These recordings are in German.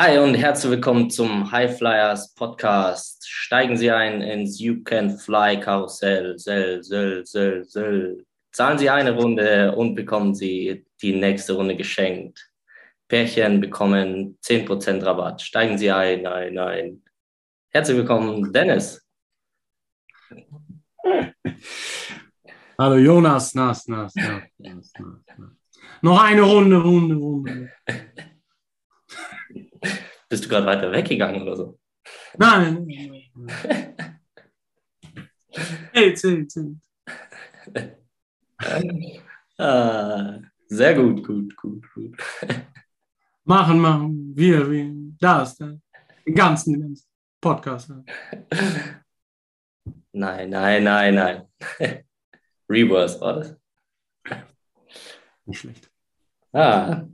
Hi und herzlich willkommen zum High Flyers Podcast. Steigen Sie ein ins You Can Fly Karussell. Sell, sell, sell, sell. Zahlen Sie eine Runde und bekommen Sie die nächste Runde geschenkt. Pärchen bekommen 10% Rabatt. Steigen Sie ein, ein, ein. Herzlich willkommen, Dennis. Hallo Jonas, nas, nas, nas, nas, nas. Noch eine Runde, Runde, Runde. Bist du gerade weiter weggegangen oder so? Nein. Hey, zählt, zählt. ah, sehr gut, gut, gut, gut. Machen, machen. Wir, wir. Das, das. Den ganzen, den ganzen Podcast. Nein, nein, nein, nein. Reverse war das. Nicht schlecht. Ah,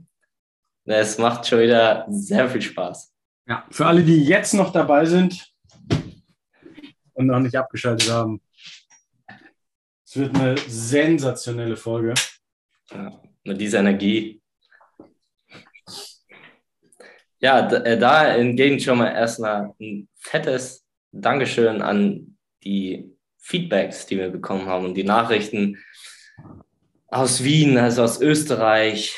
es macht schon wieder sehr viel Spaß. Ja, für alle, die jetzt noch dabei sind und noch nicht abgeschaltet haben, es wird eine sensationelle Folge. Ja, mit dieser Energie. Ja, da, äh, da hingegen schon mal erstmal ein fettes Dankeschön an die Feedbacks, die wir bekommen haben und die Nachrichten aus Wien, also aus Österreich,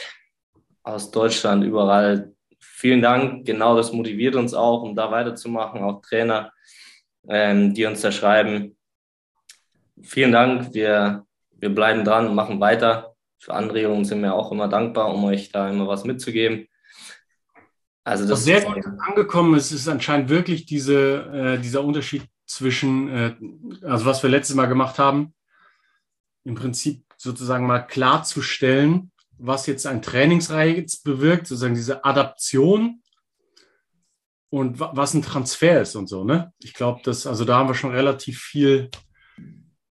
aus Deutschland, überall. Vielen Dank. Genau das motiviert uns auch, um da weiterzumachen. Auch Trainer, ähm, die uns da schreiben. Vielen Dank. Wir, wir bleiben dran und machen weiter. Für Anregungen sind wir auch immer dankbar, um euch da immer was mitzugeben. Also das was sehr gut angekommen ist, ist anscheinend wirklich diese, äh, dieser Unterschied zwischen, äh, also was wir letztes Mal gemacht haben, im Prinzip sozusagen mal klarzustellen, was jetzt ein Trainingsreiz bewirkt, sozusagen diese Adaption und was ein Transfer ist und so. Ne? Ich glaube, dass, also da haben wir schon relativ viel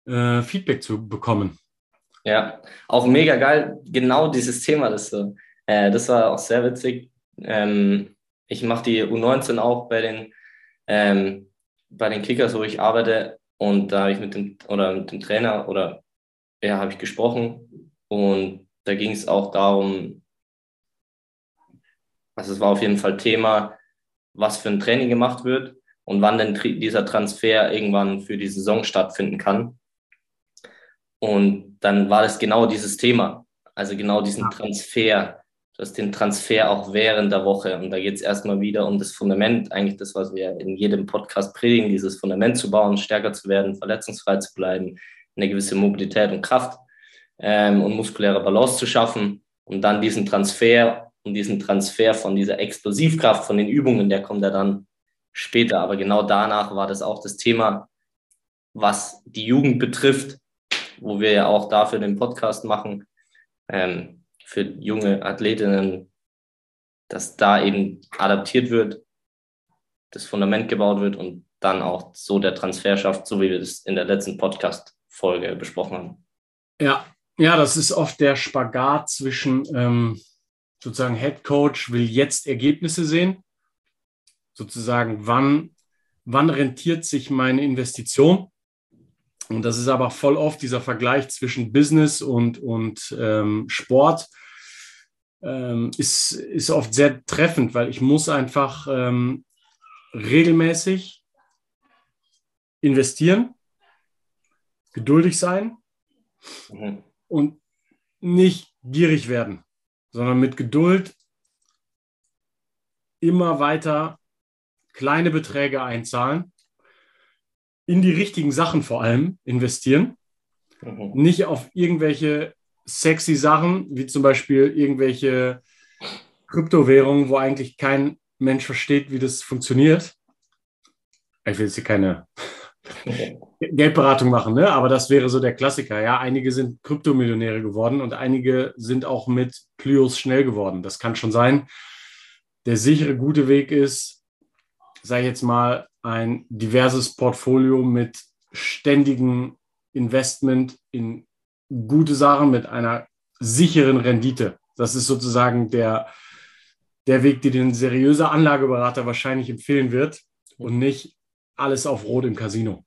äh, Feedback zu bekommen. Ja, auch mega geil, genau dieses Thema, das, äh, das war auch sehr witzig. Ähm, ich mache die U19 auch bei den, ähm, bei den Kickers, wo ich arbeite und da habe ich mit dem, oder mit dem Trainer oder ja, habe ich gesprochen und da ging es auch darum, also es war auf jeden Fall Thema, was für ein Training gemacht wird und wann denn dieser Transfer irgendwann für die Saison stattfinden kann. Und dann war das genau dieses Thema, also genau diesen Transfer, das den Transfer auch während der Woche. Und da geht es erstmal wieder um das Fundament, eigentlich das, was wir in jedem Podcast predigen, dieses Fundament zu bauen, stärker zu werden, verletzungsfrei zu bleiben, eine gewisse Mobilität und Kraft ähm, und muskuläre Balance zu schaffen und dann diesen Transfer und diesen Transfer von dieser Explosivkraft von den Übungen, der kommt ja dann später. Aber genau danach war das auch das Thema, was die Jugend betrifft, wo wir ja auch dafür den Podcast machen, ähm, für junge Athletinnen, dass da eben adaptiert wird, das Fundament gebaut wird und dann auch so der Transfer schafft, so wie wir das in der letzten Podcast-Folge besprochen haben. Ja, ja, das ist oft der Spagat zwischen ähm, sozusagen Head Coach will jetzt Ergebnisse sehen, sozusagen wann, wann rentiert sich meine Investition. Und das ist aber voll oft dieser Vergleich zwischen Business und, und ähm, Sport ähm, ist, ist oft sehr treffend, weil ich muss einfach ähm, regelmäßig investieren, geduldig sein. Mhm und nicht gierig werden, sondern mit Geduld immer weiter kleine Beträge einzahlen, in die richtigen Sachen vor allem investieren, mhm. nicht auf irgendwelche sexy Sachen, wie zum Beispiel irgendwelche Kryptowährungen, wo eigentlich kein Mensch versteht, wie das funktioniert. Ich will jetzt hier keine Geldberatung machen, ne? aber das wäre so der Klassiker. Ja, einige sind Kryptomillionäre geworden und einige sind auch mit Plyos schnell geworden. Das kann schon sein. Der sichere, gute Weg ist, sage ich jetzt mal, ein diverses Portfolio mit ständigem Investment in gute Sachen mit einer sicheren Rendite. Das ist sozusagen der, der Weg, den ein seriöser Anlageberater wahrscheinlich empfehlen wird und nicht alles auf Rot im Casino.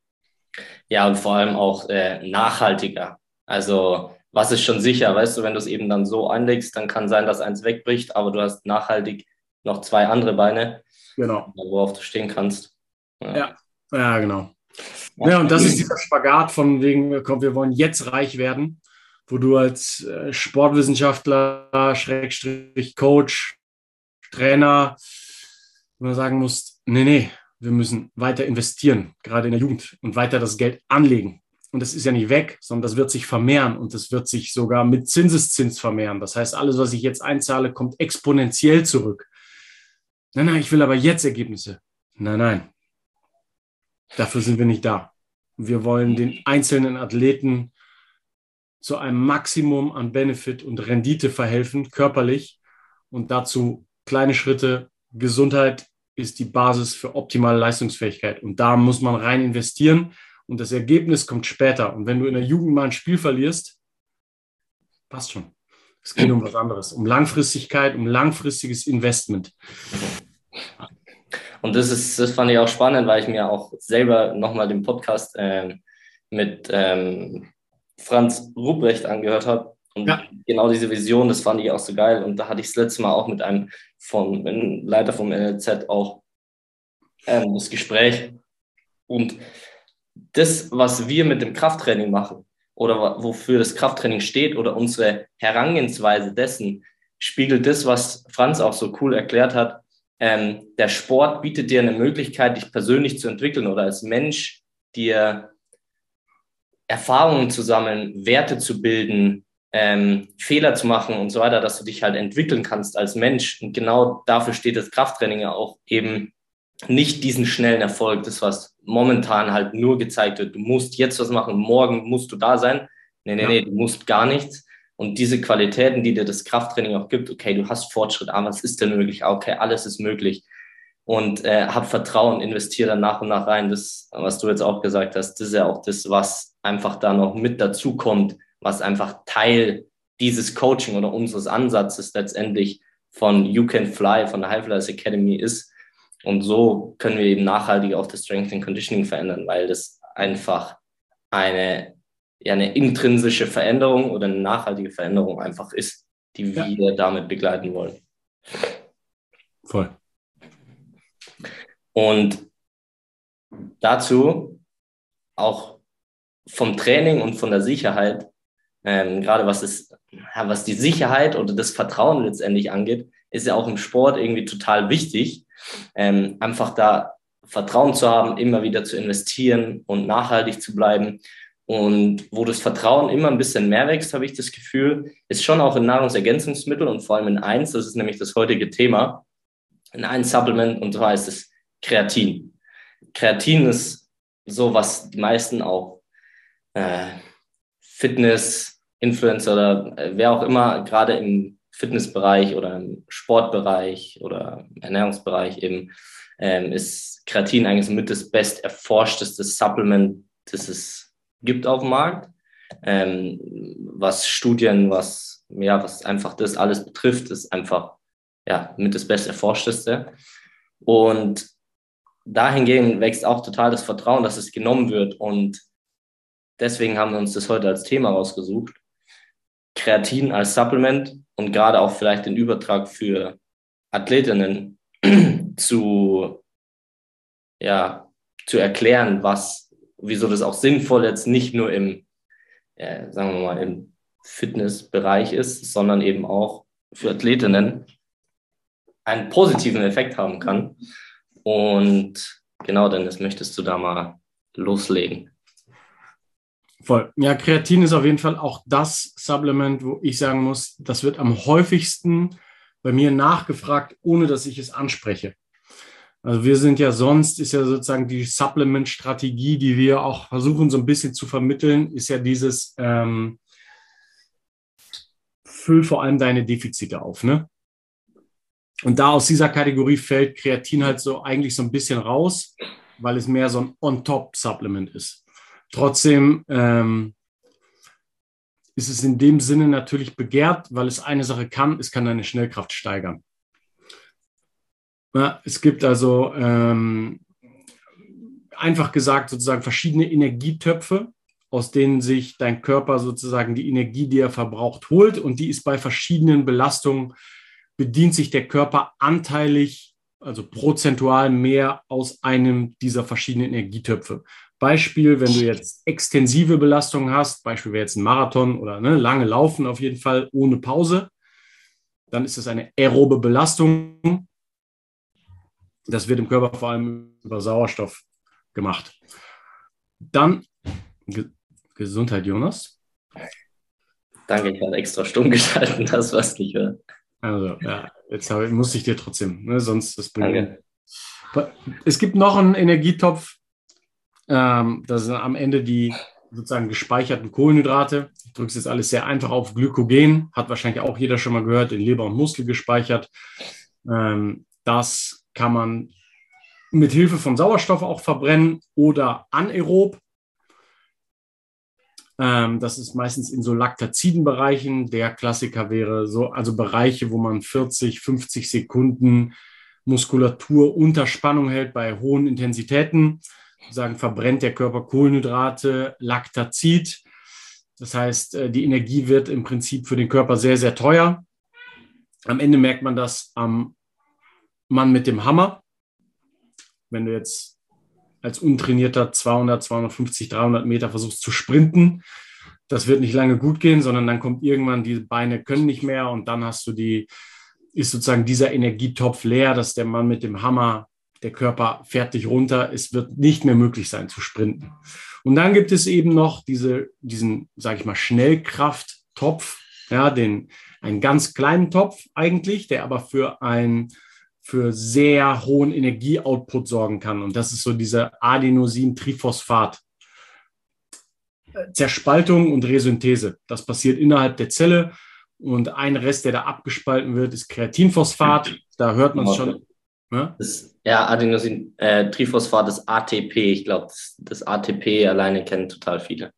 Ja, und vor allem auch äh, nachhaltiger. Also was ist schon sicher, weißt du, wenn du es eben dann so anlegst, dann kann sein, dass eins wegbricht, aber du hast nachhaltig noch zwei andere Beine, genau. worauf du stehen kannst. Ja, ja, ja genau. Ja, und das ist dieser Spagat von wegen, komm, wir wollen jetzt reich werden, wo du als äh, Sportwissenschaftler, Schrägstrich, Coach, Trainer nur sagen musst, nee, nee, wir müssen weiter investieren, gerade in der Jugend und weiter das Geld anlegen. Und das ist ja nicht weg, sondern das wird sich vermehren und das wird sich sogar mit Zinseszins vermehren. Das heißt, alles, was ich jetzt einzahle, kommt exponentiell zurück. Nein, nein, ich will aber jetzt Ergebnisse. Nein, nein. Dafür sind wir nicht da. Wir wollen den einzelnen Athleten zu einem Maximum an Benefit und Rendite verhelfen, körperlich. Und dazu kleine Schritte. Gesundheit ist die Basis für optimale Leistungsfähigkeit. Und da muss man rein investieren und das Ergebnis kommt später. Und wenn du in der Jugend mal ein Spiel verlierst, passt schon. Es geht um was anderes, um Langfristigkeit, um langfristiges Investment. Und das ist, das fand ich auch spannend, weil ich mir auch selber nochmal den Podcast äh, mit ähm, Franz Ruprecht angehört habe. Und ja. genau diese Vision, das fand ich auch so geil. Und da hatte ich das letzte Mal auch mit einem von, Leiter vom NLZ auch ähm, das Gespräch. Und das, was wir mit dem Krafttraining machen oder wofür das Krafttraining steht oder unsere Herangehensweise dessen, spiegelt das, was Franz auch so cool erklärt hat. Ähm, der Sport bietet dir eine Möglichkeit, dich persönlich zu entwickeln oder als Mensch dir Erfahrungen zu sammeln, Werte zu bilden, ähm, Fehler zu machen und so weiter, dass du dich halt entwickeln kannst als Mensch. Und genau dafür steht das Krafttraining ja auch eben nicht diesen schnellen Erfolg, das was momentan halt nur gezeigt wird. Du musst jetzt was machen, morgen musst du da sein. Nee, nee, ja. nee, du musst gar nichts. Und diese Qualitäten, die dir das Krafttraining auch gibt, okay, du hast Fortschritt, aber was ist denn möglich? Okay, alles ist möglich. Und äh, hab Vertrauen, investiere dann nach und nach rein. Das, was du jetzt auch gesagt hast, das ist ja auch das, was einfach da noch mit dazu kommt, was einfach Teil dieses Coaching oder unseres Ansatzes letztendlich von You Can Fly, von der High Flyers Academy ist, und so können wir eben nachhaltig auch das Strength and Conditioning verändern, weil das einfach eine, ja, eine intrinsische Veränderung oder eine nachhaltige Veränderung einfach ist, die ja. wir damit begleiten wollen. Voll. Und dazu auch vom Training und von der Sicherheit, ähm, gerade was, ja, was die Sicherheit oder das Vertrauen letztendlich angeht, ist ja auch im Sport irgendwie total wichtig, ähm, einfach da Vertrauen zu haben, immer wieder zu investieren und nachhaltig zu bleiben. Und wo das Vertrauen immer ein bisschen mehr wächst, habe ich das Gefühl, ist schon auch in Nahrungsergänzungsmitteln und vor allem in eins, das ist nämlich das heutige Thema, in ein Supplement und zwar ist es Kreatin. Kreatin ist so, was die meisten auch äh, Fitness, Influencer oder äh, wer auch immer gerade im Fitnessbereich oder im Sportbereich oder Ernährungsbereich eben, ähm, ist Kreatin eigentlich mit das best erforschteste Supplement, das es gibt auf dem Markt. Ähm, was Studien, was, ja, was einfach das alles betrifft, ist einfach ja, mit das best erforschteste. Und dahingehend wächst auch total das Vertrauen, dass es genommen wird. Und deswegen haben wir uns das heute als Thema rausgesucht. Kreatin als Supplement und gerade auch vielleicht den Übertrag für Athletinnen zu, ja, zu erklären, was, wieso das auch sinnvoll jetzt nicht nur im, äh, sagen wir mal, im Fitnessbereich ist, sondern eben auch für Athletinnen einen positiven Effekt haben kann. Und genau, Dennis, möchtest du da mal loslegen? Voll. Ja, Kreatin ist auf jeden Fall auch das Supplement, wo ich sagen muss, das wird am häufigsten bei mir nachgefragt, ohne dass ich es anspreche. Also wir sind ja sonst, ist ja sozusagen die Supplement-Strategie, die wir auch versuchen so ein bisschen zu vermitteln, ist ja dieses, ähm, füll vor allem deine Defizite auf. Ne? Und da aus dieser Kategorie fällt Kreatin halt so eigentlich so ein bisschen raus, weil es mehr so ein On-Top-Supplement ist. Trotzdem ähm, ist es in dem Sinne natürlich begehrt, weil es eine Sache kann, es kann deine Schnellkraft steigern. Ja, es gibt also ähm, einfach gesagt sozusagen verschiedene Energietöpfe, aus denen sich dein Körper sozusagen die Energie, die er verbraucht, holt und die ist bei verschiedenen Belastungen bedient sich der Körper anteilig, also prozentual mehr aus einem dieser verschiedenen Energietöpfe. Beispiel, wenn du jetzt extensive Belastungen hast, Beispiel wäre jetzt ein Marathon oder ne, lange Laufen auf jeden Fall ohne Pause, dann ist das eine aerobe Belastung. Das wird im Körper vor allem über Sauerstoff gemacht. Dann Ge Gesundheit, Jonas. Danke, ich habe extra stumm geschalten, das was nicht hört. Also, ja, jetzt ich, muss ich dir trotzdem, ne, sonst das. Danke. Es gibt noch einen Energietopf, ähm, das sind am Ende die sozusagen gespeicherten Kohlenhydrate. Ich drücke es jetzt alles sehr einfach auf Glykogen, hat wahrscheinlich auch jeder schon mal gehört, in Leber und Muskel gespeichert. Ähm, das kann man mit Hilfe von Sauerstoff auch verbrennen oder anaerob. Ähm, das ist meistens in so Laktaziden-Bereichen. Der Klassiker wäre so, also Bereiche, wo man 40, 50 Sekunden Muskulatur unter Spannung hält bei hohen Intensitäten. Sagen, verbrennt der Körper Kohlenhydrate, Laktazid. Das heißt, äh, die Energie wird im Prinzip für den Körper sehr, sehr teuer. Am Ende merkt man das am Mann mit dem Hammer. Wenn du jetzt als untrainierter 200, 250, 300 Meter versuchst zu sprinten. Das wird nicht lange gut gehen, sondern dann kommt irgendwann, die Beine können nicht mehr und dann hast du die, ist sozusagen dieser Energietopf leer, dass der Mann mit dem Hammer, der Körper fährt dich runter. Es wird nicht mehr möglich sein zu sprinten. Und dann gibt es eben noch diese, diesen, sage ich mal, Schnellkrafttopf, ja, den, einen ganz kleinen Topf eigentlich, der aber für ein für sehr hohen Energieoutput sorgen kann. Und das ist so diese Adenosin-Triphosphat. Zerspaltung und Resynthese. Das passiert innerhalb der Zelle. Und ein Rest, der da abgespalten wird, ist Kreatinphosphat. Da hört man es schon. Ne? Das, ja, Adenosin, äh, Triphosphat ist ATP. Ich glaube, das, das, ATP alleine kennen total viele.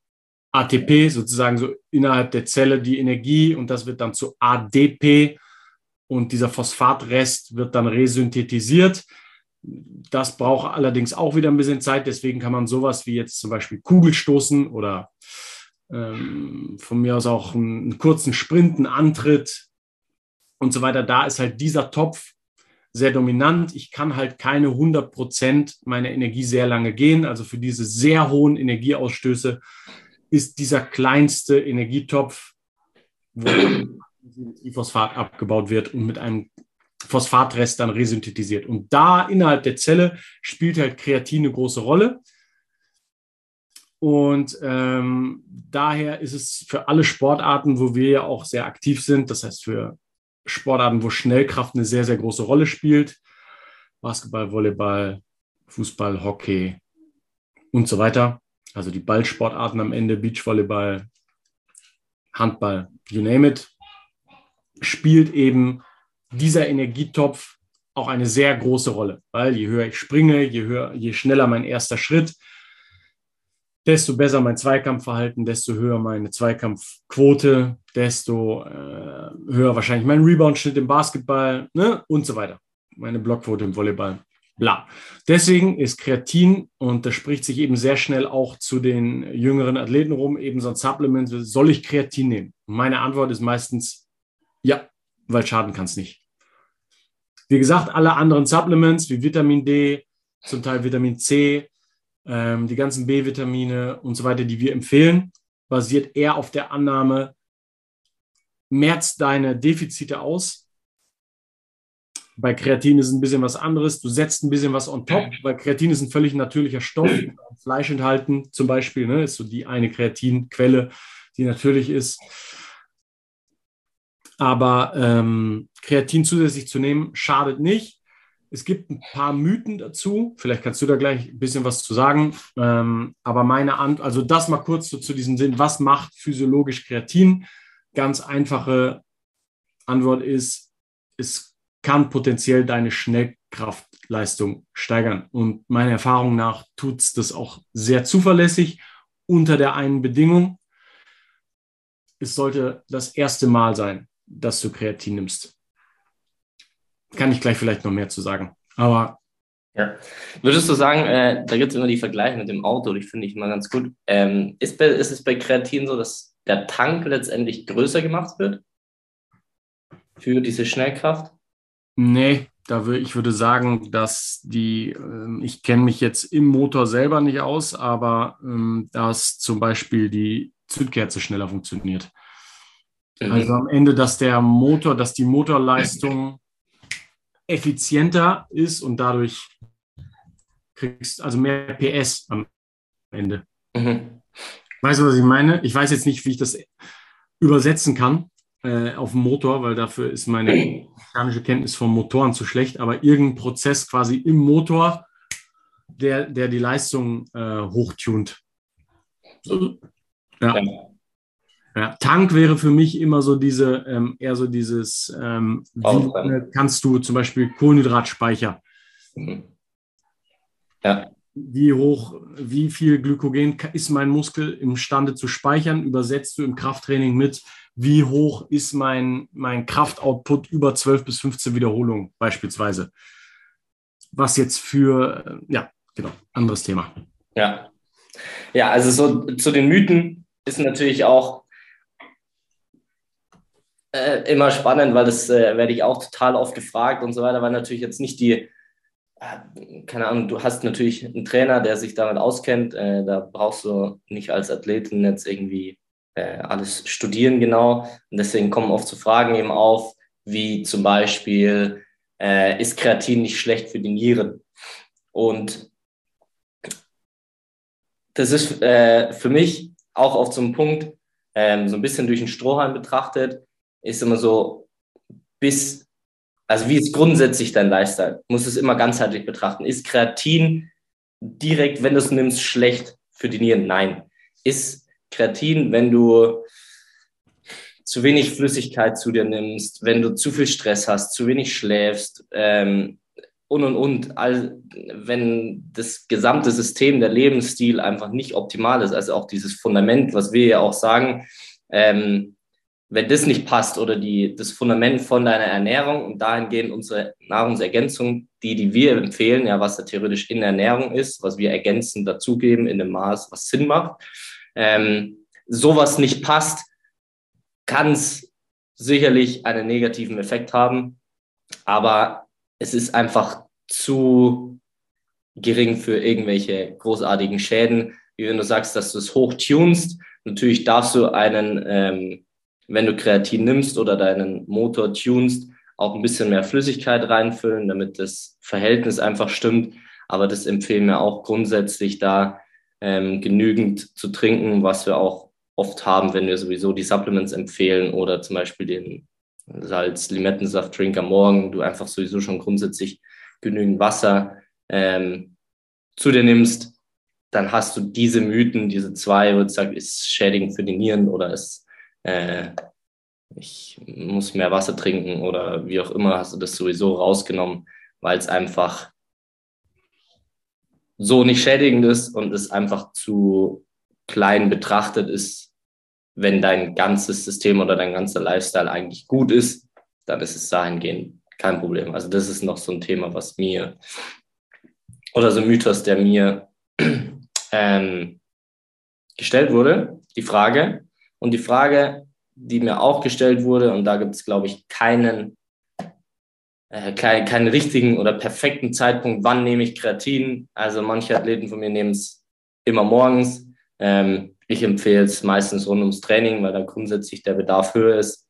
ATP, sozusagen so innerhalb der Zelle die Energie und das wird dann zu ADP und dieser Phosphatrest wird dann resynthetisiert. Das braucht allerdings auch wieder ein bisschen Zeit, deswegen kann man sowas wie jetzt zum Beispiel Kugelstoßen oder ähm, von mir aus auch einen, einen kurzen Sprint, einen Antritt und so weiter. Da ist halt dieser Topf sehr dominant. Ich kann halt keine 100 Prozent meiner Energie sehr lange gehen. Also für diese sehr hohen Energieausstöße ist dieser kleinste Energietopf, wo Phosphat abgebaut wird und mit einem Phosphatrest dann resynthetisiert. Und da innerhalb der Zelle spielt halt Kreatin eine große Rolle. Und ähm, daher ist es für alle Sportarten, wo wir ja auch sehr aktiv sind, das heißt für Sportarten, wo Schnellkraft eine sehr, sehr große Rolle spielt, Basketball, Volleyball, Fußball, Hockey und so weiter. Also die Ballsportarten am Ende, Beachvolleyball, Handball, you name it, spielt eben dieser Energietopf auch eine sehr große Rolle, weil je höher ich springe, je höher, je schneller mein erster Schritt, desto besser mein Zweikampfverhalten, desto höher meine Zweikampfquote, desto äh, höher wahrscheinlich mein Rebound-Schnitt im Basketball ne? und so weiter. Meine Blockquote im Volleyball. Bla. Deswegen ist Kreatin, und das spricht sich eben sehr schnell auch zu den jüngeren Athleten rum, eben so ein Supplement, soll ich Kreatin nehmen? Meine Antwort ist meistens ja, weil schaden kann es nicht. Wie gesagt, alle anderen Supplements wie Vitamin D, zum Teil Vitamin C, ähm, die ganzen B-Vitamine und so weiter, die wir empfehlen, basiert eher auf der Annahme, merzt deine Defizite aus. Bei Kreatin ist es ein bisschen was anderes. Du setzt ein bisschen was on top, weil Kreatin ist ein völlig natürlicher Stoff, Fleisch enthalten zum Beispiel, ne, ist so die eine Kreatinquelle, die natürlich ist. Aber ähm, Kreatin zusätzlich zu nehmen, schadet nicht. Es gibt ein paar Mythen dazu. Vielleicht kannst du da gleich ein bisschen was zu sagen. Ähm, aber meine Antwort, also das mal kurz so zu diesem Sinn, was macht physiologisch Kreatin? Ganz einfache Antwort ist, es kann potenziell deine Schnellkraftleistung steigern. Und meiner Erfahrung nach tut es das auch sehr zuverlässig unter der einen Bedingung. Es sollte das erste Mal sein, dass du Kreatin nimmst. Kann ich gleich vielleicht noch mehr zu sagen. Aber. Ja. Würdest du sagen, äh, da gibt es immer die Vergleiche mit dem Auto, die finde ich immer ganz gut. Ähm, ist, bei, ist es bei Kreatin so, dass der Tank letztendlich größer gemacht wird? für diese Schnellkraft? Nee, da würde ich würde sagen, dass die, äh, ich kenne mich jetzt im Motor selber nicht aus, aber ähm, dass zum Beispiel die Zündkerze schneller funktioniert. Mhm. Also am Ende, dass der Motor, dass die Motorleistung effizienter ist und dadurch kriegst also mehr PS am Ende. Mhm. Weißt du, was ich meine? Ich weiß jetzt nicht, wie ich das übersetzen kann äh, auf dem Motor, weil dafür ist meine mechanische Kenntnis von Motoren zu schlecht, aber irgendein Prozess quasi im Motor, der, der die Leistung äh, hochtunt. Ja. ja. Tank wäre für mich immer so diese, ähm, eher so dieses, ähm, wie kannst du zum Beispiel Kohlenhydratspeicher. Mhm. Ja wie hoch, wie viel Glykogen ist mein Muskel imstande zu speichern, übersetzt du im Krafttraining mit, wie hoch ist mein, mein Kraftoutput über 12 bis 15 Wiederholungen beispielsweise. Was jetzt für, äh, ja, genau, anderes Thema. Ja. Ja, also so zu den Mythen ist natürlich auch äh, immer spannend, weil das äh, werde ich auch total oft gefragt und so weiter, weil natürlich jetzt nicht die äh, keine Ahnung, du hast natürlich einen Trainer, der sich damit auskennt. Äh, da brauchst du nicht als Athletin jetzt irgendwie äh, alles studieren genau. Und deswegen kommen oft so Fragen eben auf, wie zum Beispiel, äh, ist Kreatin nicht schlecht für die Nieren? Und das ist für mich auch auf so einem Punkt, ähm, so ein bisschen durch den Strohhalm betrachtet, ist immer so, bis also wie ist grundsätzlich dein Lifestyle? Muss es immer ganzheitlich betrachten. Ist Kreatin direkt, wenn du es nimmst, schlecht für die Nieren? Nein. Ist Kreatin, wenn du zu wenig Flüssigkeit zu dir nimmst, wenn du zu viel Stress hast, zu wenig schläfst ähm, und und und, all, wenn das gesamte System, der Lebensstil einfach nicht optimal ist, also auch dieses Fundament, was wir ja auch sagen, ähm, wenn das nicht passt oder die, das Fundament von deiner Ernährung und dahingehend unsere Nahrungsergänzung, die, die wir empfehlen, ja, was da theoretisch in der Ernährung ist, was wir ergänzend dazugeben in dem Maß, was Sinn macht, ähm, sowas nicht passt, kann es sicherlich einen negativen Effekt haben, aber es ist einfach zu gering für irgendwelche großartigen Schäden, wie wenn du sagst, dass du es hochtunst. Natürlich darfst du einen ähm, wenn du Kreatin nimmst oder deinen Motor tunst, auch ein bisschen mehr Flüssigkeit reinfüllen, damit das Verhältnis einfach stimmt. Aber das empfehlen wir auch grundsätzlich da ähm, genügend zu trinken, was wir auch oft haben, wenn wir sowieso die Supplements empfehlen oder zum Beispiel den Salz-Limettensaft-Drink am Morgen, du einfach sowieso schon grundsätzlich genügend Wasser ähm, zu dir nimmst, dann hast du diese Mythen, diese zwei, wo du sagst, ist schädigend für die Nieren oder ist äh, ich muss mehr Wasser trinken oder wie auch immer, hast du das sowieso rausgenommen, weil es einfach so nicht schädigend ist und es einfach zu klein betrachtet ist, wenn dein ganzes System oder dein ganzer Lifestyle eigentlich gut ist, dann ist es dahingehend kein Problem. Also das ist noch so ein Thema, was mir oder so ein Mythos, der mir ähm, gestellt wurde, die Frage, und die Frage, die mir auch gestellt wurde, und da gibt es, glaube ich, keinen, äh, keinen, keinen richtigen oder perfekten Zeitpunkt, wann nehme ich Kreatin. Also manche Athleten von mir nehmen es immer morgens. Ähm, ich empfehle es meistens rund ums Training, weil da grundsätzlich der Bedarf höher ist.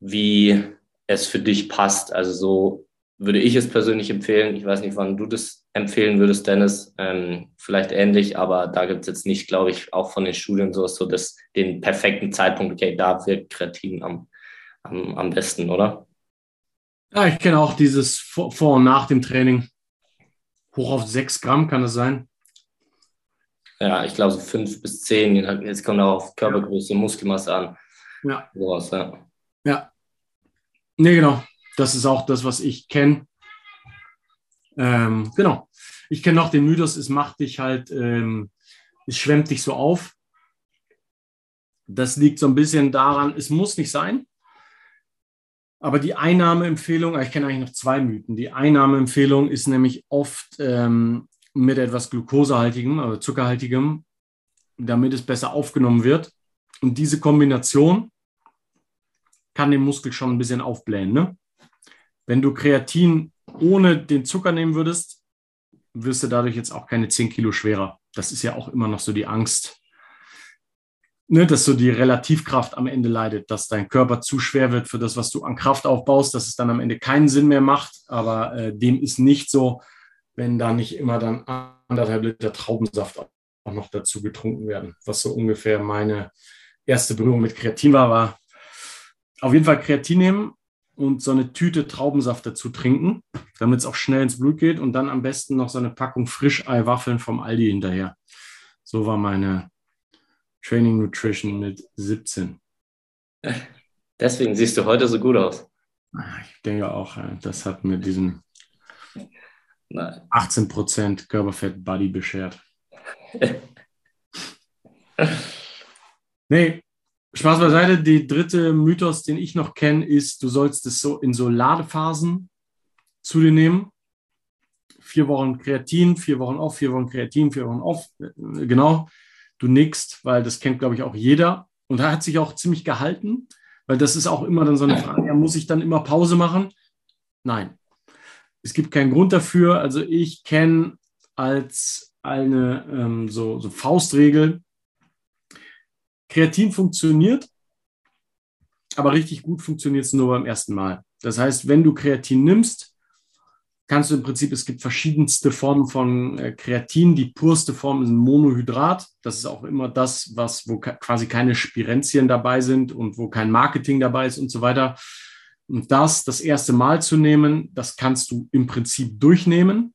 Wie es für dich passt. Also so würde ich es persönlich empfehlen. Ich weiß nicht, wann du das empfehlen würdest, Dennis. Ähm, vielleicht ähnlich, aber da gibt es jetzt nicht, glaube ich, auch von den Studien so, so dass den perfekten Zeitpunkt, okay, da wirkt Kreatin am, am, am besten, oder? Ja, ich kenne auch dieses vor, vor und nach dem Training. Hoch auf sechs Gramm kann es sein. Ja, ich glaube so fünf bis zehn. Jetzt kommt auch auf Körpergröße, Muskelmasse an. Ja. Sowas, ja. Ja. Nee, genau. Das ist auch das, was ich kenne. Ähm, genau. Ich kenne noch den Mythos, es macht dich halt, ähm, es schwemmt dich so auf. Das liegt so ein bisschen daran, es muss nicht sein. Aber die Einnahmeempfehlung, ich kenne eigentlich noch zwei Mythen. Die Einnahmeempfehlung ist nämlich oft ähm, mit etwas Glukosehaltigem, also Zuckerhaltigem, damit es besser aufgenommen wird. Und diese Kombination kann den Muskel schon ein bisschen aufblähen. Ne? Wenn du Kreatin ohne den Zucker nehmen würdest, wirst du dadurch jetzt auch keine 10 Kilo schwerer. Das ist ja auch immer noch so die Angst, ne, dass so die Relativkraft am Ende leidet, dass dein Körper zu schwer wird für das, was du an Kraft aufbaust, dass es dann am Ende keinen Sinn mehr macht. Aber äh, dem ist nicht so, wenn da nicht immer dann anderthalb Liter Traubensaft auch noch dazu getrunken werden, was so ungefähr meine erste Berührung mit Kreatin war, war auf jeden Fall Kreatin nehmen und so eine Tüte Traubensaft dazu trinken, damit es auch schnell ins Blut geht und dann am besten noch so eine Packung Frischeiwaffeln vom Aldi hinterher. So war meine Training Nutrition mit 17. Deswegen siehst du heute so gut aus. Ich denke auch, das hat mir diesen 18% Körperfett Body beschert. nee, Spaß beiseite. Die dritte Mythos, den ich noch kenne, ist, du sollst es so in so Ladephasen zu dir nehmen. Vier Wochen Kreatin, vier Wochen auf, vier Wochen Kreatin, vier Wochen auf. Genau. Du nickst, weil das kennt, glaube ich, auch jeder. Und da hat sich auch ziemlich gehalten, weil das ist auch immer dann so eine Frage, ja, muss ich dann immer Pause machen? Nein. Es gibt keinen Grund dafür. Also ich kenne als eine ähm, so, so Faustregel, Kreatin funktioniert, aber richtig gut funktioniert es nur beim ersten Mal. Das heißt, wenn du Kreatin nimmst, kannst du im Prinzip, es gibt verschiedenste Formen von äh, Kreatin. Die purste Form ist ein Monohydrat. Das ist auch immer das, was, wo quasi keine Spirenzien dabei sind und wo kein Marketing dabei ist und so weiter. Und das, das erste Mal zu nehmen, das kannst du im Prinzip durchnehmen.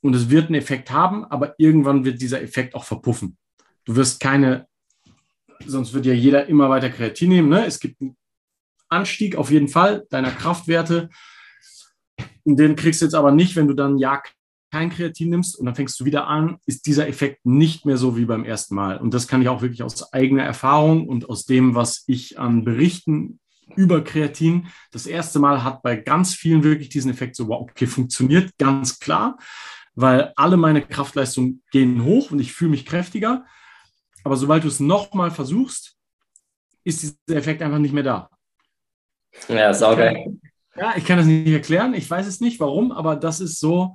Und es wird einen Effekt haben, aber irgendwann wird dieser Effekt auch verpuffen. Du wirst keine sonst wird ja jeder immer weiter Kreatin nehmen. Ne? Es gibt einen Anstieg auf jeden Fall deiner Kraftwerte. Und den kriegst du jetzt aber nicht, wenn du dann ja kein Kreatin nimmst und dann fängst du wieder an, ist dieser Effekt nicht mehr so wie beim ersten Mal. Und das kann ich auch wirklich aus eigener Erfahrung und aus dem, was ich an Berichten über Kreatin, das erste Mal hat bei ganz vielen wirklich diesen Effekt so, wow, okay, funktioniert ganz klar, weil alle meine Kraftleistungen gehen hoch und ich fühle mich kräftiger. Aber sobald du es nochmal versuchst, ist dieser Effekt einfach nicht mehr da. Ja, saugeil. Ja, ich kann das nicht erklären. Ich weiß es nicht, warum, aber das ist so,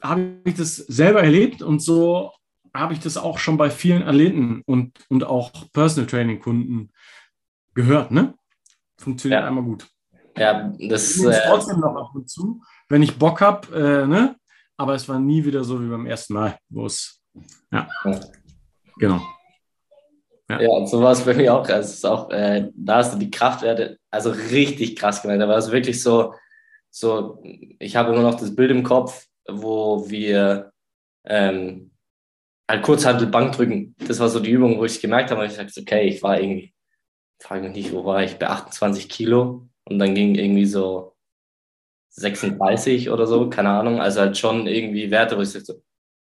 habe ich das selber erlebt und so habe ich das auch schon bei vielen Athleten und, und auch Personal Training Kunden gehört. Ne? Funktioniert ja. einmal gut. Ja, das ist. Äh, trotzdem noch ab und zu, wenn ich Bock habe, äh, ne? aber es war nie wieder so wie beim ersten Mal, wo es. Ja. Genau. Ja, ja so war es bei mir auch. Also ist auch äh, da hast du die Kraftwerte also richtig krass gemerkt. Da war es wirklich so, so, ich habe immer noch das Bild im Kopf, wo wir ähm, halt Kurzhantel Bank drücken. Das war so die Übung, wo ich gemerkt habe, ich sagte, okay, ich war irgendwie, frage mich nicht, wo war ich, bei 28 Kilo und dann ging irgendwie so 36 oder so, keine Ahnung. Also halt schon irgendwie Werte, wo ich sagte,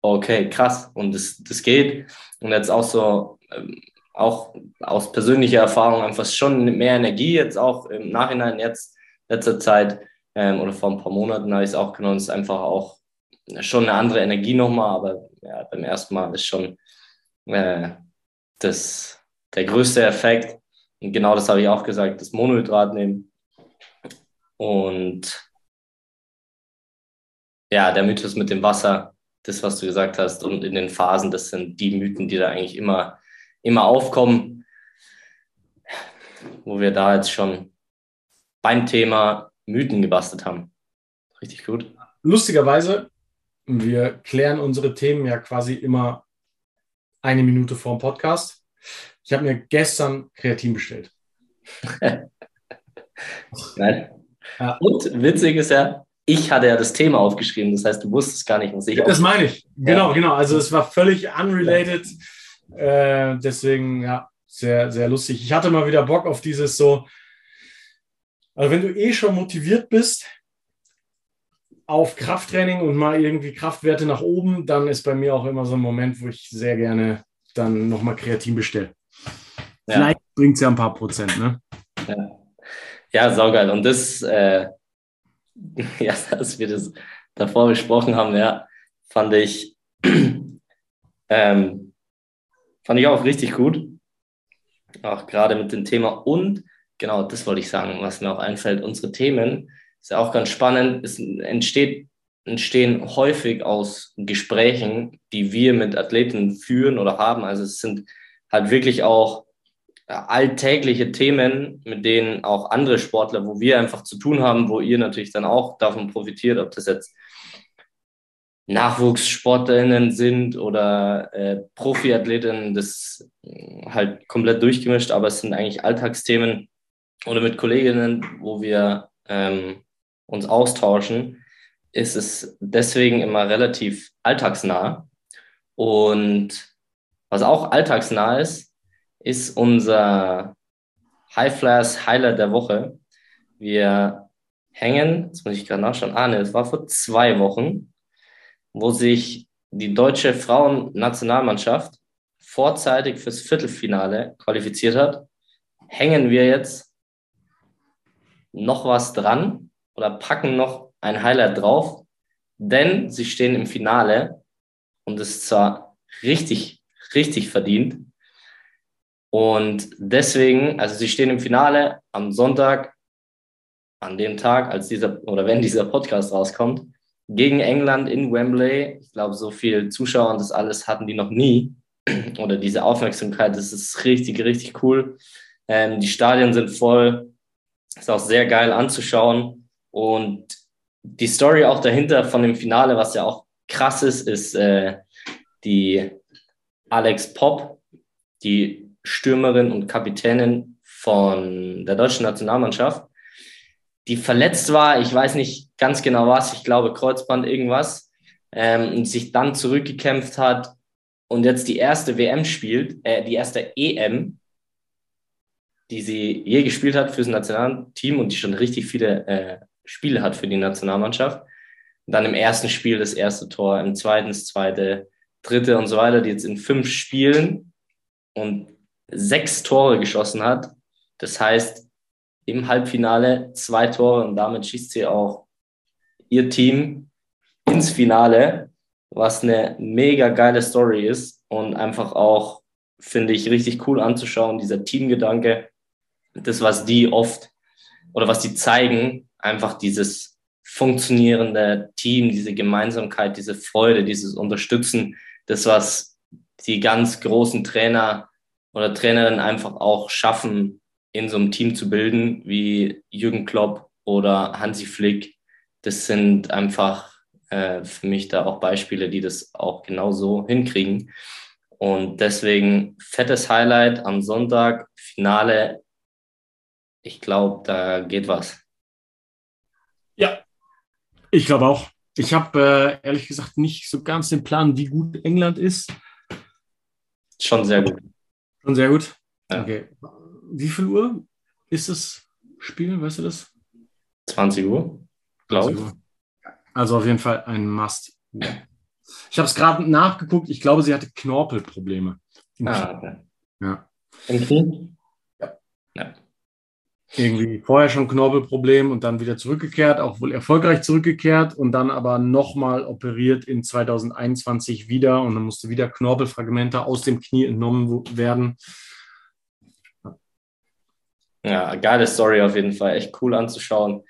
okay, krass und das, das geht. Und jetzt auch so, ähm, auch aus persönlicher Erfahrung einfach schon mehr Energie, jetzt auch im Nachhinein, jetzt letzter Zeit ähm, oder vor ein paar Monaten habe ich es auch genommen, es ist einfach auch schon eine andere Energie nochmal, aber ja, beim ersten Mal ist schon äh, das, der größte Effekt. Und genau das habe ich auch gesagt, das Monohydrat nehmen. Und ja, der Mythos mit dem Wasser, das, was du gesagt hast, und in den Phasen, das sind die Mythen, die da eigentlich immer, immer aufkommen, wo wir da jetzt schon beim Thema Mythen gebastelt haben. Richtig gut. Lustigerweise, wir klären unsere Themen ja quasi immer eine Minute vor dem Podcast. Ich habe mir gestern Kreatin bestellt. Nein. Ja. Und witzig ist ja, ich hatte ja das Thema aufgeschrieben. Das heißt, du wusstest gar nicht, was ich. Das meine ich. Genau, ja. genau. Also es war völlig unrelated. Äh, deswegen, ja, sehr, sehr lustig. Ich hatte mal wieder Bock auf dieses so. Also wenn du eh schon motiviert bist auf Krafttraining und mal irgendwie Kraftwerte nach oben, dann ist bei mir auch immer so ein Moment, wo ich sehr gerne dann nochmal Kreatin bestelle. Ja. Vielleicht bringt es ja ein paar Prozent, ne? Ja, ja saugeil. Und das, äh, ja, dass wir das davor besprochen haben, ja, fand ich, ähm, fand ich auch richtig gut. Auch gerade mit dem Thema. Und genau, das wollte ich sagen, was mir auch einfällt. Unsere Themen ist ja auch ganz spannend. Es entsteht, entstehen häufig aus Gesprächen, die wir mit Athleten führen oder haben. Also es sind halt wirklich auch alltägliche Themen, mit denen auch andere Sportler, wo wir einfach zu tun haben, wo ihr natürlich dann auch davon profitiert, ob das jetzt Nachwuchssportlerinnen sind oder äh, Profiathletinnen, das äh, halt komplett durchgemischt, aber es sind eigentlich Alltagsthemen oder mit Kolleginnen, wo wir ähm, uns austauschen, ist es deswegen immer relativ alltagsnah. Und was auch alltagsnah ist, ist unser High Flyers Highlight der Woche. Wir hängen, jetzt muss ich gerade nachschauen, ah ne, es war vor zwei Wochen, wo sich die deutsche Frauennationalmannschaft vorzeitig fürs Viertelfinale qualifiziert hat, hängen wir jetzt noch was dran oder packen noch ein Highlight drauf, denn sie stehen im Finale und es ist zwar richtig, richtig verdient. Und deswegen, also sie stehen im Finale am Sonntag, an dem Tag, als dieser oder wenn dieser Podcast rauskommt, gegen England in Wembley. Ich glaube, so viel Zuschauer und das alles hatten die noch nie. Oder diese Aufmerksamkeit, das ist richtig, richtig cool. Ähm, die Stadien sind voll. Ist auch sehr geil anzuschauen. Und die Story auch dahinter von dem Finale, was ja auch krass ist, ist äh, die Alex Pop, die Stürmerin und Kapitänin von der deutschen Nationalmannschaft die verletzt war, ich weiß nicht ganz genau was, ich glaube Kreuzband irgendwas, ähm, und sich dann zurückgekämpft hat und jetzt die erste WM spielt, äh, die erste EM, die sie je gespielt hat fürs Nationalteam und die schon richtig viele äh, Spiele hat für die Nationalmannschaft. Und dann im ersten Spiel das erste Tor, im zweiten das zweite, dritte und so weiter, die jetzt in fünf Spielen. Und sechs Tore geschossen hat. Das heißt, im Halbfinale zwei Tore und damit schießt sie auch ihr Team ins Finale, was eine mega geile Story ist und einfach auch, finde ich, richtig cool anzuschauen, dieser Teamgedanke, das, was die oft oder was die zeigen, einfach dieses funktionierende Team, diese Gemeinsamkeit, diese Freude, dieses Unterstützen, das, was die ganz großen Trainer oder Trainerinnen einfach auch schaffen, in so einem Team zu bilden wie Jürgen Klopp oder Hansi Flick. Das sind einfach äh, für mich da auch Beispiele, die das auch genauso hinkriegen. Und deswegen fettes Highlight am Sonntag, Finale. Ich glaube, da geht was. Ja, ich glaube auch. Ich habe äh, ehrlich gesagt nicht so ganz den Plan, wie gut England ist. Schon sehr gut. Schon sehr gut. Ja. Okay wie viel Uhr ist das Spiel? Weißt du das? 20 Uhr, glaube ich. Also auf jeden Fall ein Must. Ich habe es gerade nachgeguckt. Ich glaube, sie hatte Knorpelprobleme. Ah, okay. Ja. Im Knie? Ja. ja. Irgendwie vorher schon Knorpelproblem und dann wieder zurückgekehrt, auch wohl erfolgreich zurückgekehrt und dann aber nochmal operiert in 2021 wieder und dann musste wieder Knorpelfragmente aus dem Knie entnommen werden. Ja, geile Story auf jeden Fall. Echt cool anzuschauen.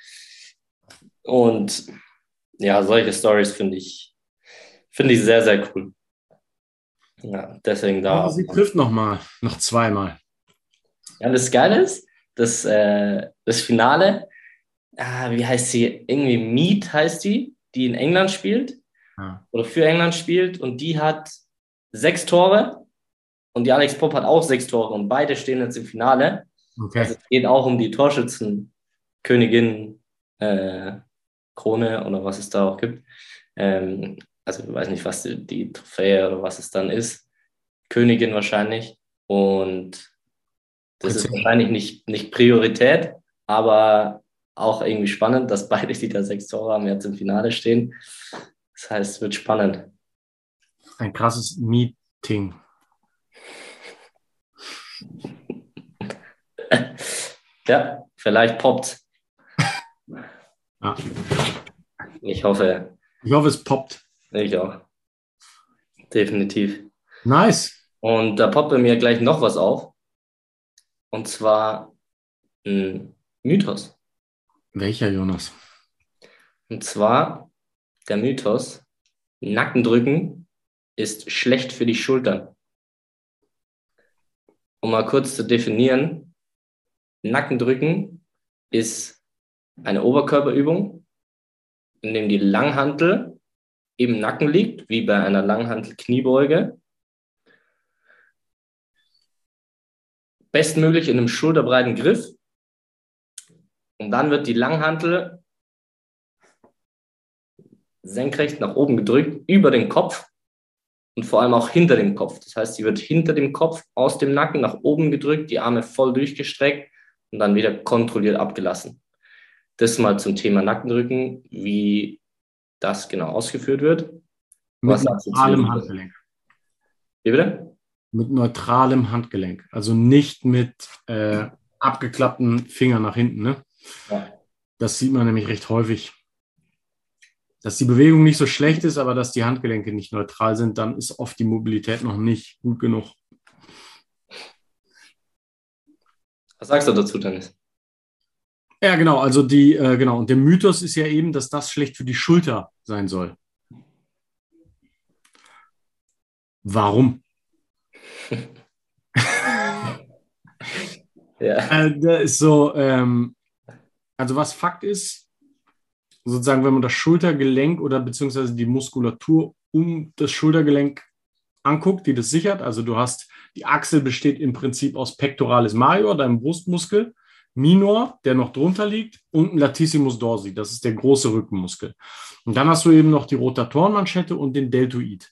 Und ja, solche Stories finde ich, finde ich sehr, sehr cool. Ja, deswegen da. Aber sie trifft nochmal, noch zweimal. Ja, das Geile ist, das, äh, das Finale, ah, wie heißt sie? Irgendwie Mead heißt die, die in England spielt ja. oder für England spielt und die hat sechs Tore und die Alex Pop hat auch sechs Tore und beide stehen jetzt im Finale. Okay. Also es geht auch um die Torschützenkönigin äh, Krone oder was es da auch gibt. Ähm, also ich weiß nicht, was die, die Trophäe oder was es dann ist. Königin wahrscheinlich. Und das ist wahrscheinlich nicht, nicht Priorität, aber auch irgendwie spannend, dass beide, die da sechs Tore haben, jetzt im Finale stehen. Das heißt, es wird spannend. Ein krasses Meeting. ja, vielleicht poppt. Ja. Ich hoffe. Ich hoffe, es poppt. Ich auch. Definitiv. Nice. Und da poppt bei mir gleich noch was auf. Und zwar ein Mythos. Welcher, Jonas? Und zwar der Mythos, Nackendrücken ist schlecht für die Schultern. Um mal kurz zu definieren, Nackendrücken ist eine Oberkörperübung, in dem die Langhantel im Nacken liegt, wie bei einer Langhantel-Kniebeuge. Bestmöglich in einem schulterbreiten Griff. Und dann wird die Langhantel senkrecht nach oben gedrückt, über den Kopf und vor allem auch hinter dem Kopf. Das heißt, sie wird hinter dem Kopf aus dem Nacken nach oben gedrückt, die Arme voll durchgestreckt und dann wieder kontrolliert abgelassen. Das mal zum Thema Nackendrücken, wie das genau ausgeführt wird. Mit neutralem Handgelenk. Wie bitte? Mit neutralem Handgelenk. Also nicht mit äh, abgeklappten Fingern nach hinten. Ne? Ja. Das sieht man nämlich recht häufig dass die Bewegung nicht so schlecht ist, aber dass die Handgelenke nicht neutral sind, dann ist oft die Mobilität noch nicht gut genug. Was sagst du dazu, Dennis? Ja, genau. Also die, äh, genau. Und der Mythos ist ja eben, dass das schlecht für die Schulter sein soll. Warum? ja. Äh, ist so, ähm, also was Fakt ist, sozusagen, wenn man das Schultergelenk oder beziehungsweise die Muskulatur um das Schultergelenk anguckt, die das sichert. Also du hast, die Achsel besteht im Prinzip aus Pectoralis major, deinem Brustmuskel, Minor, der noch drunter liegt, und Latissimus dorsi, das ist der große Rückenmuskel. Und dann hast du eben noch die Rotatorenmanschette und den Deltoid.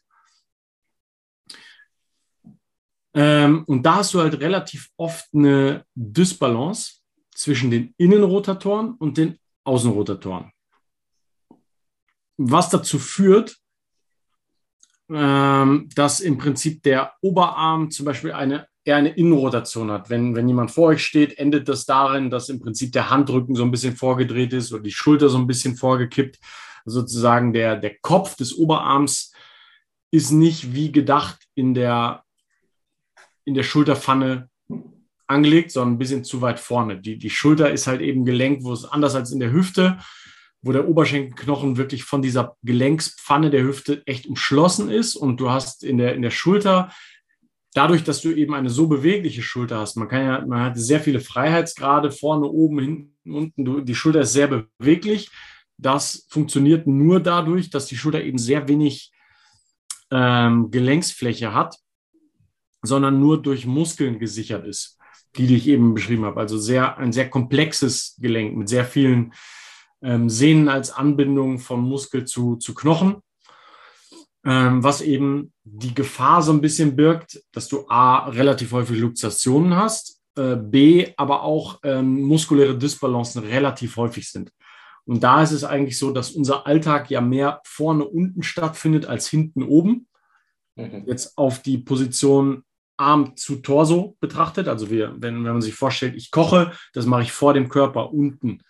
Ähm, und da hast du halt relativ oft eine Dysbalance zwischen den Innenrotatoren und den Außenrotatoren was dazu führt, ähm, dass im Prinzip der Oberarm zum Beispiel eine, eher eine Innenrotation hat. Wenn, wenn jemand vor euch steht, endet das darin, dass im Prinzip der Handrücken so ein bisschen vorgedreht ist oder die Schulter so ein bisschen vorgekippt. sozusagen der, der Kopf des Oberarms ist nicht wie gedacht in der, in der Schulterpfanne angelegt, sondern ein bisschen zu weit vorne. Die, die Schulter ist halt eben gelenkt, wo es anders als in der Hüfte wo der Oberschenkelknochen wirklich von dieser Gelenkspfanne der Hüfte echt umschlossen ist und du hast in der, in der Schulter, dadurch, dass du eben eine so bewegliche Schulter hast, man kann ja, man hat sehr viele Freiheitsgrade vorne, oben, hinten, unten, du, die Schulter ist sehr beweglich. Das funktioniert nur dadurch, dass die Schulter eben sehr wenig ähm, Gelenksfläche hat, sondern nur durch Muskeln gesichert ist, die ich eben beschrieben habe. Also sehr, ein sehr komplexes Gelenk mit sehr vielen ähm, Sehnen als Anbindung von Muskel zu, zu Knochen, ähm, was eben die Gefahr so ein bisschen birgt, dass du A, relativ häufig Luxationen hast, äh, B, aber auch ähm, muskuläre Dysbalancen relativ häufig sind. Und da ist es eigentlich so, dass unser Alltag ja mehr vorne unten stattfindet als hinten oben. Mhm. Jetzt auf die Position Arm zu Torso betrachtet. Also wir, wenn, wenn man sich vorstellt, ich koche, das mache ich vor dem Körper unten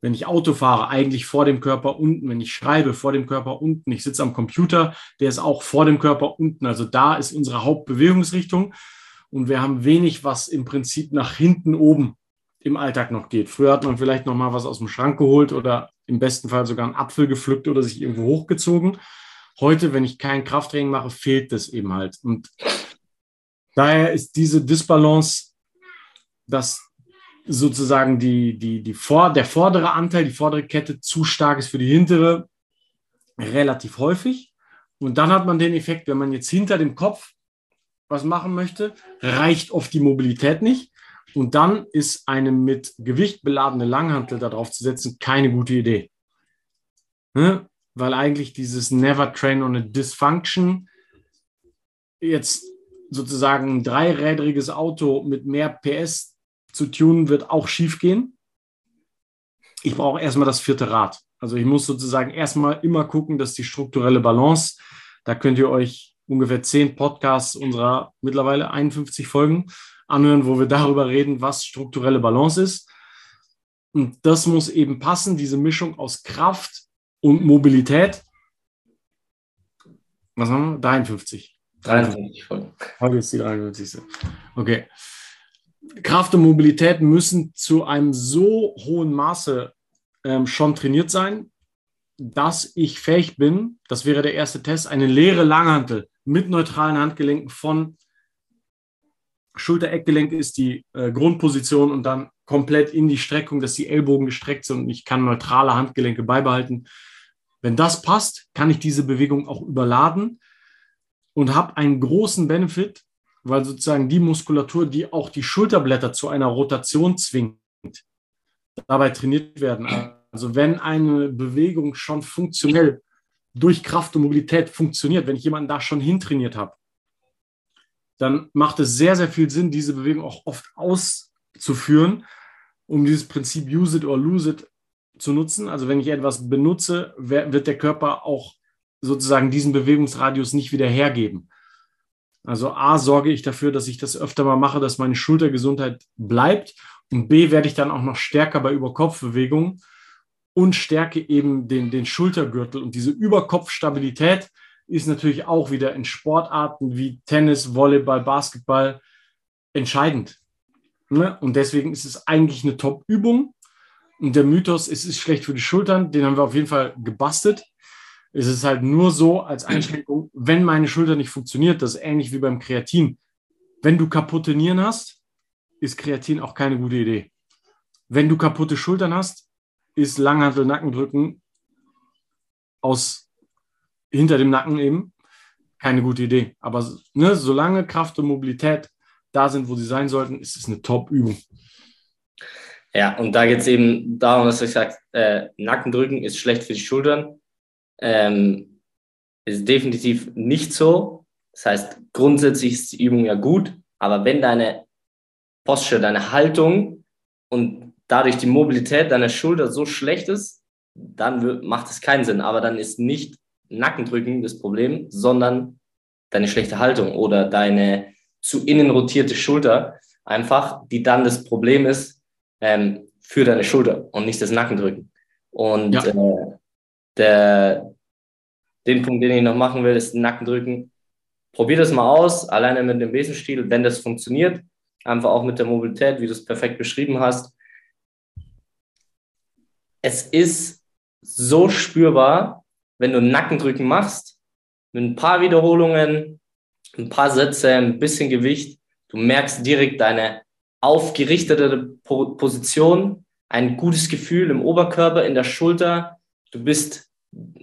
wenn ich Auto fahre, eigentlich vor dem Körper unten, wenn ich schreibe, vor dem Körper unten, ich sitze am Computer, der ist auch vor dem Körper unten. Also da ist unsere Hauptbewegungsrichtung und wir haben wenig, was im Prinzip nach hinten oben im Alltag noch geht. Früher hat man vielleicht noch mal was aus dem Schrank geholt oder im besten Fall sogar einen Apfel gepflückt oder sich irgendwo hochgezogen. Heute, wenn ich kein Krafttraining mache, fehlt das eben halt. Und daher ist diese Disbalance, dass sozusagen die, die, die vor, der vordere Anteil, die vordere Kette zu stark ist für die hintere, relativ häufig. Und dann hat man den Effekt, wenn man jetzt hinter dem Kopf was machen möchte, reicht oft die Mobilität nicht. Und dann ist eine mit Gewicht beladene Langhantel darauf zu setzen keine gute Idee. Ne? Weil eigentlich dieses Never Train on a Dysfunction jetzt sozusagen ein dreirädriges Auto mit mehr PS zu tunen wird auch schief gehen. Ich brauche erstmal das vierte Rad. Also ich muss sozusagen erstmal immer gucken, dass die strukturelle Balance, da könnt ihr euch ungefähr zehn Podcasts unserer mittlerweile 51 Folgen anhören, wo wir darüber reden, was strukturelle Balance ist. Und das muss eben passen, diese Mischung aus Kraft und Mobilität. Was haben wir? 53. 53 Folgen. Heute ist die 53. Okay Kraft und Mobilität müssen zu einem so hohen Maße ähm, schon trainiert sein, dass ich fähig bin, das wäre der erste Test, eine leere Langhantel mit neutralen Handgelenken von Schulter-Eckgelenk ist die äh, Grundposition und dann komplett in die Streckung, dass die Ellbogen gestreckt sind und ich kann neutrale Handgelenke beibehalten. Wenn das passt, kann ich diese Bewegung auch überladen und habe einen großen Benefit, weil sozusagen die Muskulatur, die auch die Schulterblätter zu einer Rotation zwingt, dabei trainiert werden. Also wenn eine Bewegung schon funktionell durch Kraft und Mobilität funktioniert, wenn ich jemanden da schon hintrainiert habe, dann macht es sehr, sehr viel Sinn, diese Bewegung auch oft auszuführen, um dieses Prinzip use it or lose it zu nutzen. Also wenn ich etwas benutze, wird der Körper auch sozusagen diesen Bewegungsradius nicht wieder hergeben. Also A, sorge ich dafür, dass ich das öfter mal mache, dass meine Schultergesundheit bleibt. Und B, werde ich dann auch noch stärker bei Überkopfbewegungen und stärke eben den, den Schultergürtel. Und diese Überkopfstabilität ist natürlich auch wieder in Sportarten wie Tennis, Volleyball, Basketball entscheidend. Ne? Und deswegen ist es eigentlich eine Top-Übung. Und der Mythos, es ist schlecht für die Schultern, den haben wir auf jeden Fall gebastelt. Es ist halt nur so als Einschränkung, wenn meine Schulter nicht funktioniert, das ist ähnlich wie beim Kreatin. Wenn du kaputte Nieren hast, ist Kreatin auch keine gute Idee. Wenn du kaputte Schultern hast, ist Langhantel Nackendrücken aus hinter dem Nacken eben keine gute Idee. Aber ne, solange Kraft und Mobilität da sind, wo sie sein sollten, ist es eine Top-Übung. Ja, und da geht es eben darum, dass ich sage, äh, Nackendrücken ist schlecht für die Schultern. Ähm, ist definitiv nicht so. Das heißt, grundsätzlich ist die Übung ja gut, aber wenn deine Posture, deine Haltung und dadurch die Mobilität deiner Schulter so schlecht ist, dann wird, macht es keinen Sinn. Aber dann ist nicht Nackendrücken das Problem, sondern deine schlechte Haltung oder deine zu innen rotierte Schulter einfach, die dann das Problem ist ähm, für deine Schulter und nicht das Nackendrücken. Und ja. äh, der, den Punkt, den ich noch machen will, ist Nackendrücken. Probier das mal aus, alleine mit dem Besenstiel, wenn das funktioniert. Einfach auch mit der Mobilität, wie du es perfekt beschrieben hast. Es ist so spürbar, wenn du Nackendrücken machst, mit ein paar Wiederholungen, ein paar Sätze, ein bisschen Gewicht, du merkst direkt deine aufgerichtete Position, ein gutes Gefühl im Oberkörper, in der Schulter. Du bist,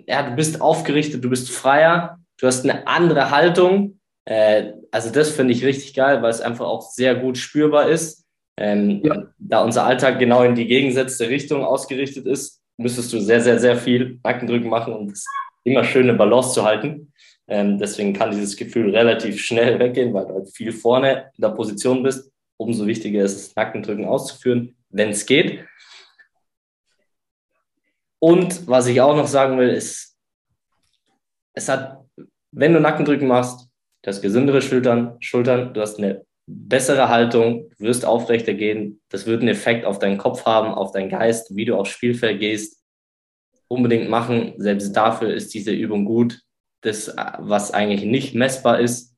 ja, du bist aufgerichtet, du bist freier, du hast eine andere Haltung. Äh, also das finde ich richtig geil, weil es einfach auch sehr gut spürbar ist. Ähm, ja. Da unser Alltag genau in die gegensätzte Richtung ausgerichtet ist, müsstest du sehr, sehr, sehr viel Nackendrücken machen, um das immer schöne Balance zu halten. Ähm, deswegen kann dieses Gefühl relativ schnell weggehen, weil du halt viel vorne in der Position bist. Umso wichtiger ist es, Nackendrücken auszuführen, wenn es geht. Und was ich auch noch sagen will, ist, es hat, wenn du Nackendrücken machst, du hast gesündere Schultern, Schultern, du hast eine bessere Haltung, du wirst aufrechter gehen. Das wird einen Effekt auf deinen Kopf haben, auf deinen Geist, wie du aufs Spielfeld gehst. Unbedingt machen. Selbst dafür ist diese Übung gut. Das, was eigentlich nicht messbar ist,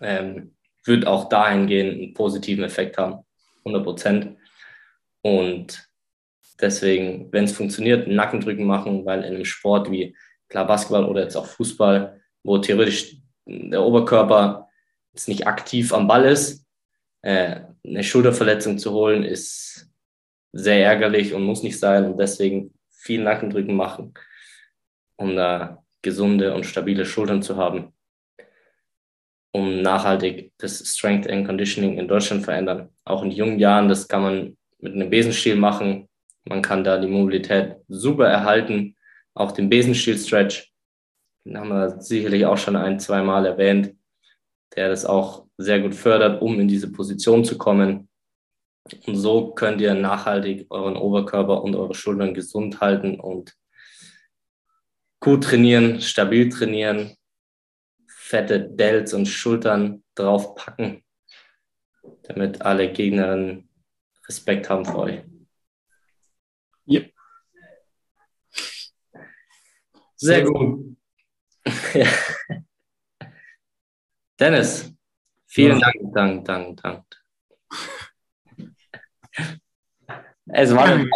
ähm, wird auch dahingehend einen positiven Effekt haben. 100 Prozent. Und deswegen, wenn es funktioniert, Nackendrücken machen, weil in einem Sport wie klar Basketball oder jetzt auch Fußball, wo theoretisch der Oberkörper jetzt nicht aktiv am Ball ist, äh, eine Schulterverletzung zu holen, ist sehr ärgerlich und muss nicht sein. Und deswegen viel Nackendrücken machen, um da gesunde und stabile Schultern zu haben, um nachhaltig das Strength and Conditioning in Deutschland verändern. Auch in jungen Jahren, das kann man mit einem Besenstiel machen. Man kann da die Mobilität super erhalten. Auch den Besenstiel-Stretch, den haben wir sicherlich auch schon ein, zwei Mal erwähnt der das auch sehr gut fördert, um in diese Position zu kommen. Und so könnt ihr nachhaltig euren Oberkörper und eure Schultern gesund halten und gut trainieren, stabil trainieren, fette Delts und Schultern draufpacken, damit alle Gegnerinnen Respekt haben vor euch. Sehr, gut. ja. Dennis, vielen ja. Dank, Dank, Dank, Dank. Es war eine,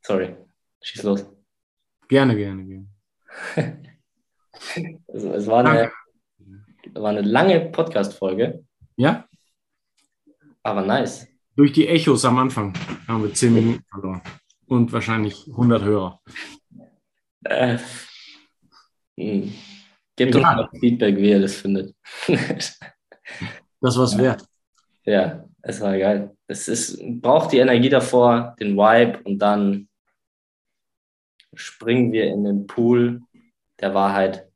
Sorry, schieß los. Gerne, gerne, gerne. es, es war, eine, war eine lange Podcast-Folge. Ja? Aber nice. Durch die Echos am Anfang haben wir 10 Minuten verloren. Und wahrscheinlich 100 Hörer. Äh, hm. Gebt uns mal Feedback, wie ihr das findet. das war's wert. Ja, es war geil. Es ist, braucht die Energie davor, den Vibe und dann springen wir in den Pool der Wahrheit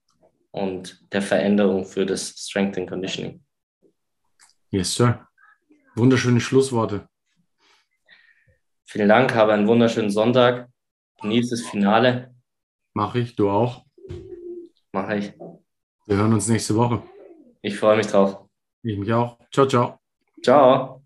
und der Veränderung für das Strength and Conditioning. Yes, sir. Wunderschöne Schlussworte. Vielen Dank, habe einen wunderschönen Sonntag. Genieß das Finale. Mache ich, du auch. Mache ich. Wir hören uns nächste Woche. Ich freue mich drauf. Ich mich auch. Ciao, ciao. Ciao.